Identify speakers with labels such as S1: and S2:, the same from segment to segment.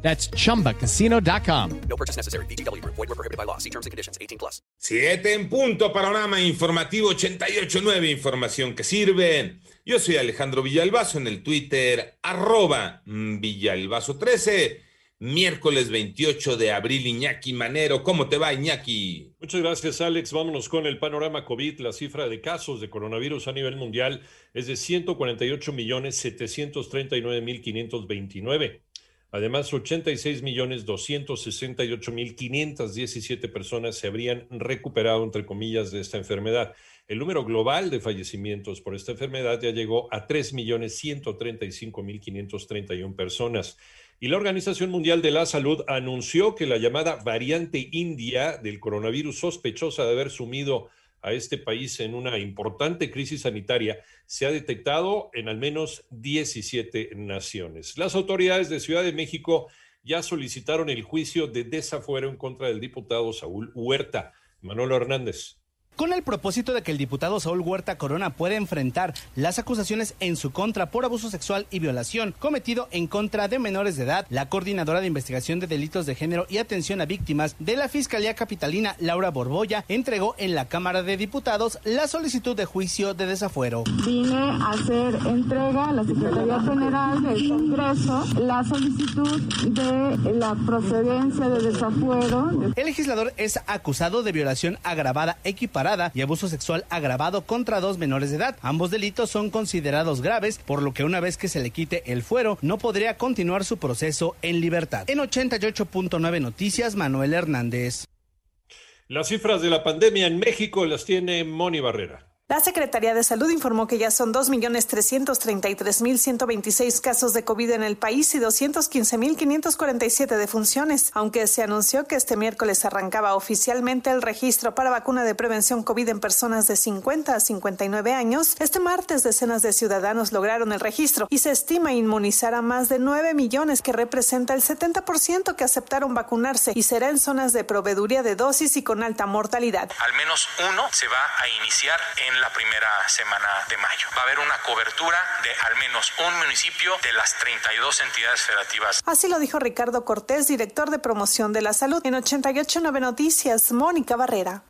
S1: That's chumbacasino.com.
S2: No purchase necessary. BGW. Void were prohibited by law. See terms and conditions. 18 plus.
S3: Siete en punto, panorama informativo 88.9, información que sirve. Yo soy Alejandro Villalbazo en el Twitter, arroba Villalbazo13. Miércoles 28 de abril, Iñaki Manero. ¿Cómo te va, Iñaki?
S4: Muchas gracias, Alex. Vámonos con el panorama COVID. La cifra de casos de coronavirus a nivel mundial es de 148 millones 739 mil 529. Además, 86 millones 268 mil 517 personas se habrían recuperado, entre comillas, de esta enfermedad. El número global de fallecimientos por esta enfermedad ya llegó a 3 millones 135 mil 531 personas. Y la Organización Mundial de la Salud anunció que la llamada variante india del coronavirus sospechosa de haber sumido a este país en una importante crisis sanitaria se ha detectado en al menos 17 naciones. Las autoridades de Ciudad de México ya solicitaron el juicio de desafuero en contra del diputado Saúl Huerta. Manuel Hernández
S5: con el propósito de que el diputado Saúl Huerta Corona pueda enfrentar las acusaciones en su contra por abuso sexual y violación cometido en contra de menores de edad. La coordinadora de investigación de delitos de género y atención a víctimas de la Fiscalía Capitalina, Laura Borboya, entregó en la Cámara de Diputados la solicitud de juicio de desafuero.
S6: Vine a hacer entrega a la Secretaría General del Congreso la solicitud de la procedencia de desafuero.
S5: El legislador es acusado de violación agravada equiparada y abuso sexual agravado contra dos menores de edad. Ambos delitos son considerados graves, por lo que una vez que se le quite el fuero, no podría continuar su proceso en libertad. En 88.9 Noticias, Manuel Hernández.
S4: Las cifras de la pandemia en México las tiene Moni Barrera.
S7: La Secretaría de Salud informó que ya son 2.333.126 casos de COVID en el país y 215.547 defunciones, aunque se anunció que este miércoles arrancaba oficialmente el registro para vacuna de prevención COVID en personas de 50 a 59 años. Este martes decenas de ciudadanos lograron el registro y se estima inmunizar a más de 9 millones, que representa el 70% que aceptaron vacunarse y será en zonas de proveeduría de dosis y con alta mortalidad.
S8: Al menos uno se va a iniciar en la primera semana de mayo. Va a haber una cobertura de al menos un municipio de las 32 entidades federativas.
S7: Así lo dijo Ricardo Cortés, director de promoción de la salud en 889 Noticias, Mónica Barrera.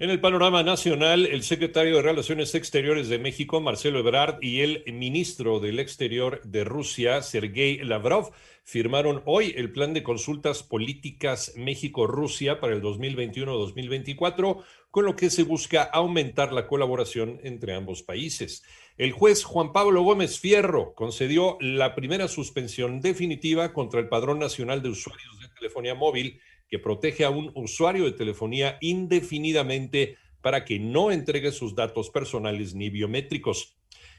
S4: En el panorama nacional, el secretario de Relaciones Exteriores de México, Marcelo Ebrard, y el ministro del Exterior de Rusia, Sergei Lavrov, firmaron hoy el plan de consultas políticas México-Rusia para el 2021-2024, con lo que se busca aumentar la colaboración entre ambos países. El juez Juan Pablo Gómez Fierro concedió la primera suspensión definitiva contra el Padrón Nacional de Usuarios de Telefonía Móvil, que protege a un usuario de telefonía indefinidamente para que no entregue sus datos personales ni biométricos.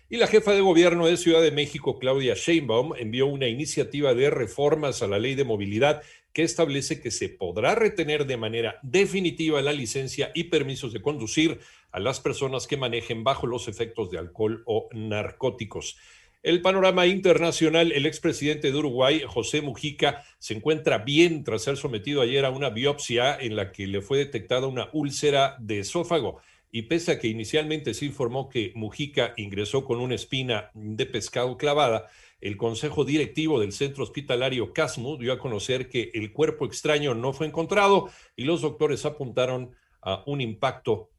S4: Y la jefa de gobierno de Ciudad de México, Claudia Sheinbaum, envió una iniciativa de reformas a la ley de movilidad que establece que se podrá retener de manera definitiva la licencia y permisos de conducir a las personas que manejen bajo los efectos de alcohol o narcóticos. El panorama internacional, el expresidente de Uruguay, José Mujica, se encuentra bien tras ser sometido ayer a una biopsia en la que le fue detectada una úlcera de esófago. Y pese a que inicialmente se informó que Mujica ingresó con una espina de pescado clavada, el Consejo Directivo del Centro Hospitalario Casmu dio a conocer que el cuerpo extraño no fue encontrado y los doctores apuntaron a un impacto,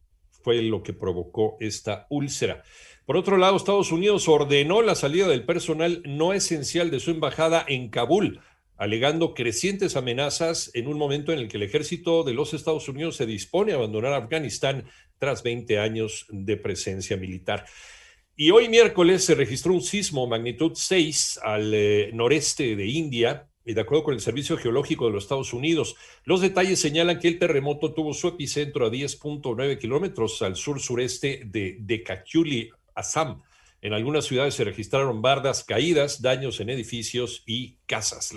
S4: fue lo que provocó esta úlcera. Por otro lado, Estados Unidos ordenó la salida del personal no esencial de su embajada en Kabul alegando crecientes amenazas en un momento en el que el ejército de los Estados Unidos se dispone a abandonar Afganistán tras 20 años de presencia militar. Y hoy miércoles se registró un sismo magnitud 6 al eh, noreste de India, y de acuerdo con el Servicio Geológico de los Estados Unidos, los detalles señalan que el terremoto tuvo su epicentro a 10.9 kilómetros al sur-sureste de Dekachuli, Assam. En algunas ciudades se registraron bardas caídas, daños en edificios y casas.